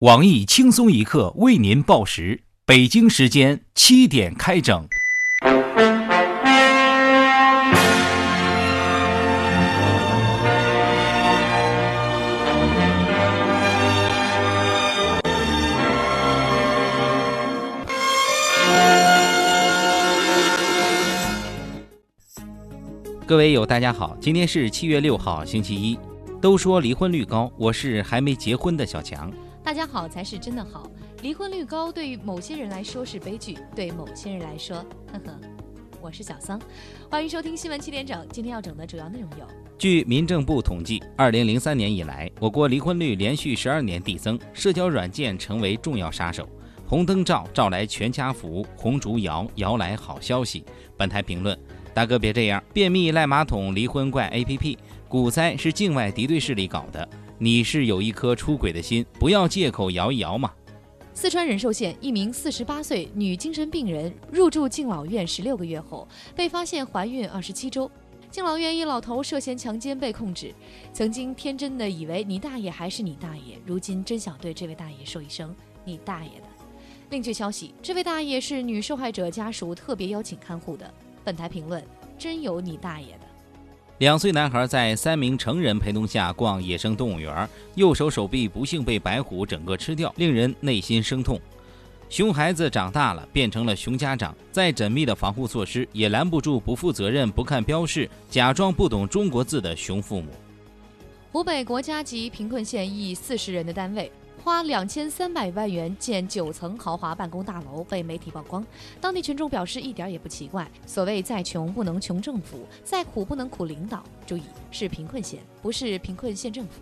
网易轻松一刻为您报时，北京时间七点开整。各位友，大家好，今天是七月六号，星期一。都说离婚率高，我是还没结婚的小强。大家好才是真的好。离婚率高对于某些人来说是悲剧，对某些人来说，呵呵。我是小桑，欢迎收听新闻七点整。今天要整的主要内容有：据民政部统计，二零零三年以来，我国离婚率连续十二年递增，社交软件成为重要杀手。红灯照照来全家福，红烛摇摇来好消息。本台评论：大哥别这样，便秘赖马桶离婚怪 A P P。股灾是境外敌对势力搞的，你是有一颗出轨的心，不要借口摇一摇嘛。四川仁寿县一名四十八岁女精神病人入住敬老院十六个月后，被发现怀孕二十七周，敬老院一老头涉嫌强奸被控制。曾经天真的以为你大爷还是你大爷，如今真想对这位大爷说一声你大爷的。另据消息，这位大爷是女受害者家属特别邀请看护的。本台评论：真有你大爷的。两岁男孩在三名成人陪同下逛野生动物园，右手手臂不幸被白虎整个吃掉，令人内心生痛。熊孩子长大了，变成了熊家长，再缜密的防护措施也拦不住不负责任、不看标示、假装不懂中国字的熊父母。湖北国家级贫困县一四十人的单位。花两千三百万元建九层豪华办公大楼被媒体曝光，当地群众表示一点也不奇怪。所谓再穷不能穷政府，再苦不能苦领导。注意，是贫困县，不是贫困县政府。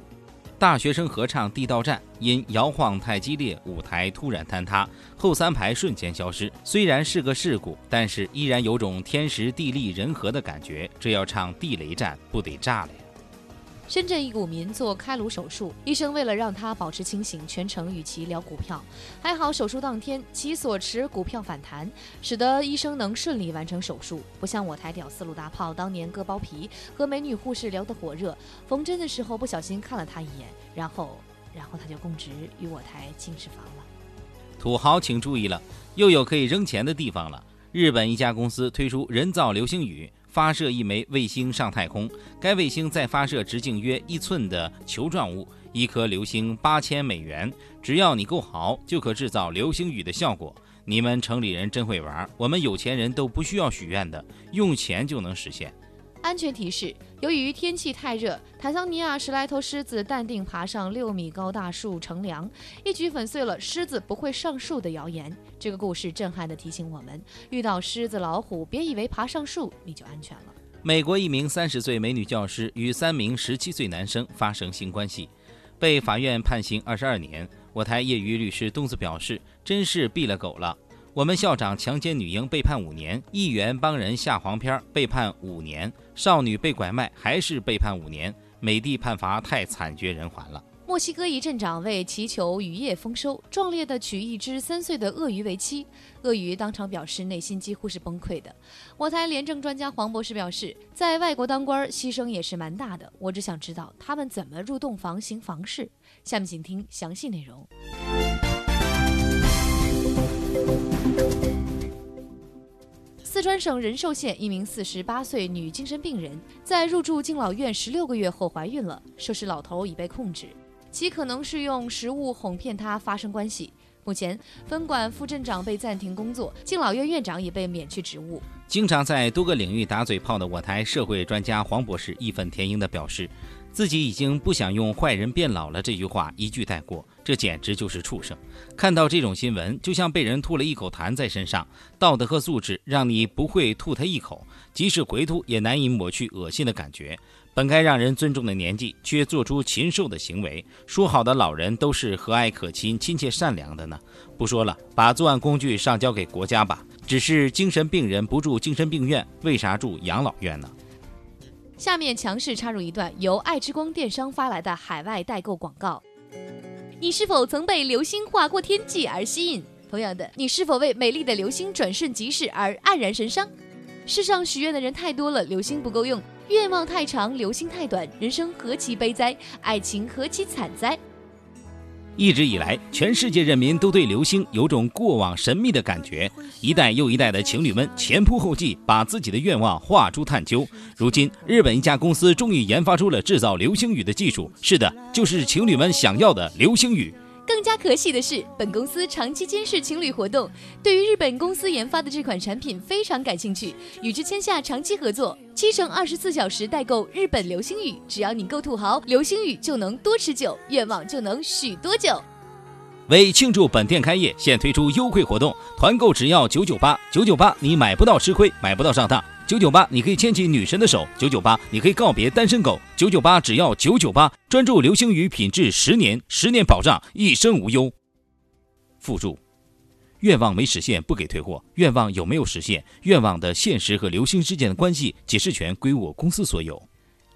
大学生合唱《地道战》，因摇晃太激烈，舞台突然坍塌，后三排瞬间消失。虽然是个事故，但是依然有种天时地利人和的感觉。这要唱地雷战，不得炸了呀！深圳一股民做开颅手术，医生为了让他保持清醒，全程与其聊股票。还好手术当天其所持股票反弹，使得医生能顺利完成手术。不像我台屌丝鲁大炮当年割包皮和美女护士聊得火热，缝针的时候不小心看了他一眼，然后然后他就供职于我台进士房了。土豪请注意了，又有可以扔钱的地方了。日本一家公司推出人造流星雨。发射一枚卫星上太空，该卫星再发射直径约一寸的球状物，一颗流星八千美元。只要你够好，就可制造流星雨的效果。你们城里人真会玩，我们有钱人都不需要许愿的，用钱就能实现。安全提示：由于天气太热，坦桑尼亚十来头狮子淡定爬上六米高大树乘凉，一举粉碎了狮子不会上树的谣言。这个故事震撼地提醒我们：遇到狮子、老虎，别以为爬上树你就安全了。美国一名三十岁美女教师与三名十七岁男生发生性关系，被法院判刑二十二年。我台业余律师东子表示：“真是毙了狗了。”我们校长强奸女婴被判五年，议员帮人下黄片被判五年，少女被拐卖还是被判五年。美帝判罚太惨绝人寰了。墨西哥一镇长为祈求渔业丰收，壮烈地娶一只三岁的鳄鱼为妻，鳄鱼当场表示内心几乎是崩溃的。我台廉政专家黄博士表示，在外国当官牺牲也是蛮大的，我只想知道他们怎么入洞房行房事。下面请听详细内容。四川省仁寿县一名四十八岁女精神病人在入住敬老院十六个月后怀孕了，说是老头已被控制，其可能是用食物哄骗她发生关系。目前，分管副镇长被暂停工作，敬老院院长也被免去职务。经常在多个领域打嘴炮的我台社会专家黄博士义愤填膺地表示。自己已经不想用“坏人变老了”这句话一句带过，这简直就是畜生。看到这种新闻，就像被人吐了一口痰在身上，道德和素质让你不会吐他一口，即使回吐也难以抹去恶心的感觉。本该让人尊重的年纪，却做出禽兽的行为。说好的老人都是和蔼可亲、亲切善良的呢？不说了，把作案工具上交给国家吧。只是精神病人不住精神病院，为啥住养老院呢？下面强势插入一段由爱之光电商发来的海外代购广告。你是否曾被流星划过天际而吸引？同样的，你是否为美丽的流星转瞬即逝而黯然神伤？世上许愿的人太多了，流星不够用；愿望太长，流星太短，人生何其悲哉，爱情何其惨哉。一直以来，全世界人民都对流星有种过往神秘的感觉。一代又一代的情侣们前仆后继，把自己的愿望画出探究。如今，日本一家公司终于研发出了制造流星雨的技术。是的，就是情侣们想要的流星雨。更加可喜的是，本公司长期监视情侣活动，对于日本公司研发的这款产品非常感兴趣，与之签下长期合作，七乘二十四小时代购日本流星雨。只要你够土豪，流星雨就能多持久，愿望就能许多久。为庆祝本店开业，现推出优惠活动，团购只要九九八，九九八你买不到吃亏，买不到上当。九九八，你可以牵起女神的手；九九八，你可以告别单身狗；九九八，只要九九八，专注流星雨品质十年，十年保障，一生无忧。附注：愿望没实现不给退货，愿望有没有实现，愿望的现实和流星之间的关系，解释权归我公司所有。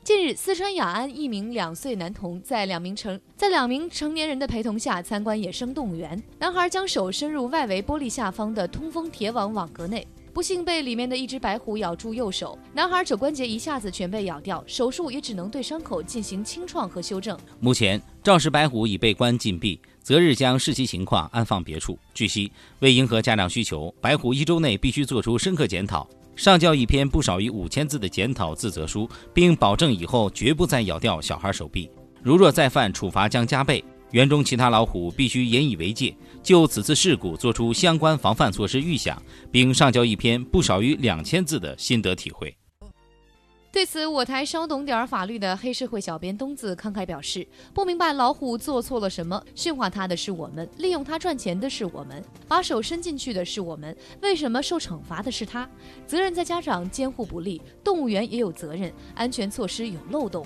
近日，四川雅安一名两岁男童在两名成在两名成年人的陪同下参观野生动物园，男孩将手伸入外围玻璃下方的通风铁网网格内。不幸被里面的一只白虎咬住右手，男孩肘关节一下子全被咬掉，手术也只能对伤口进行清创和修正。目前，肇事白虎已被关禁闭，择日将视其情况安放别处。据悉，为迎合家长需求，白虎一周内必须做出深刻检讨，上交一篇不少于五千字的检讨自责书，并保证以后绝不再咬掉小孩手臂。如若再犯，处罚将加倍。园中其他老虎必须引以为戒，就此次事故做出相关防范措施预想，并上交一篇不少于两千字的心得体会。对此，我台稍懂点法律的黑社会小编东子慷慨表示：“不明白老虎做错了什么，驯化它的是我们，利用它赚钱的是我们，把手伸进去的是我们，为什么受惩罚的是他？责任在家长监护不力，动物园也有责任，安全措施有漏洞。”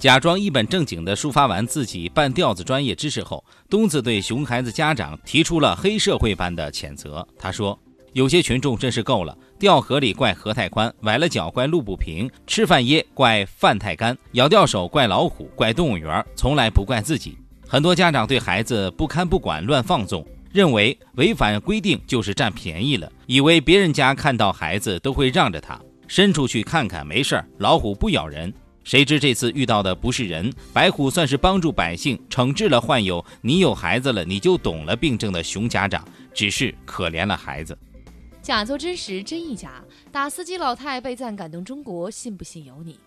假装一本正经地抒发完自己半吊子专业知识后，东子对熊孩子家长提出了黑社会般的谴责。他说：“有些群众真是够了，掉河里怪河太宽，崴了脚怪路不平，吃饭噎怪饭太干，咬掉手怪老虎，怪动物园，从来不怪自己。很多家长对孩子不看不管，乱放纵，认为违反规定就是占便宜了，以为别人家看到孩子都会让着他，伸出去看看没事儿，老虎不咬人。”谁知这次遇到的不是人，白虎算是帮助百姓惩治了患有“你有孩子了你就懂了”病症的熊家长，只是可怜了孩子。假作真实真亦假，打司机老太被赞感动中国，信不信由你。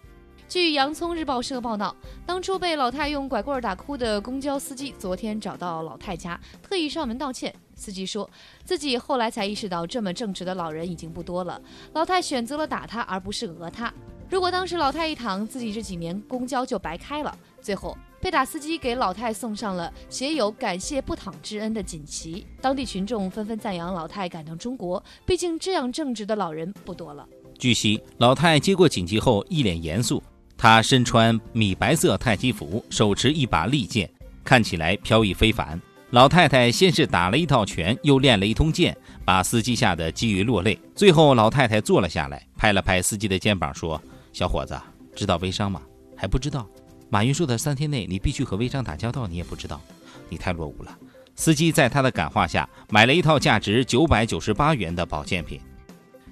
据洋葱日报社报道，当初被老太用拐棍打哭的公交司机，昨天找到老太家，特意上门道歉。司机说自己后来才意识到，这么正直的老人已经不多了。老太选择了打他，而不是讹他。如果当时老太一躺，自己这几年公交就白开了。最后，被打司机给老太送上了写有“感谢不躺之恩”的锦旗。当地群众纷纷赞扬老太感动中国，毕竟这样正直的老人不多了。据悉，老太接过锦旗后一脸严肃，她身穿米白色太极服，手持一把利剑，看起来飘逸非凡。老太太先是打了一套拳，又练了一通剑，把司机吓得几于落泪。最后，老太太坐了下来，拍了拍司机的肩膀，说。小伙子，知道微商吗？还不知道。马云说的三天内你必须和微商打交道，你也不知道，你太落伍了。司机在他的感化下买了一套价值九百九十八元的保健品。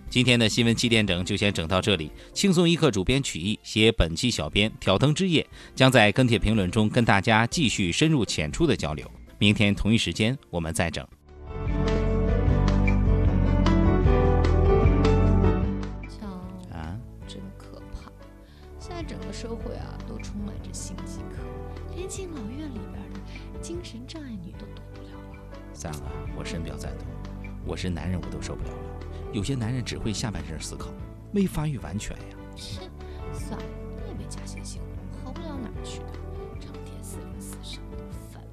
今天的新闻七点整就先整到这里。轻松一刻主编曲艺，写本期小编挑灯之夜，将在跟帖评论中跟大家继续深入浅出的交流。明天同一时间我们再整。社会啊，都充满着心机客，连敬老院里边的精神障碍女都躲不了了。三啊，我深表赞同。我是男人，我都受不了了。有些男人只会下半身思考，没发育完全呀。是，算了，你也没假惺惺，好不了哪儿去的。成天四零四上，都烦了。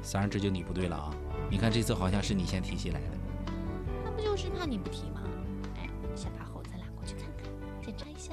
三儿，这就你不对了啊！你看这次好像是你先提起来的，那不就是怕你不提吗？哎，下班后咱俩过去看看，检查一下。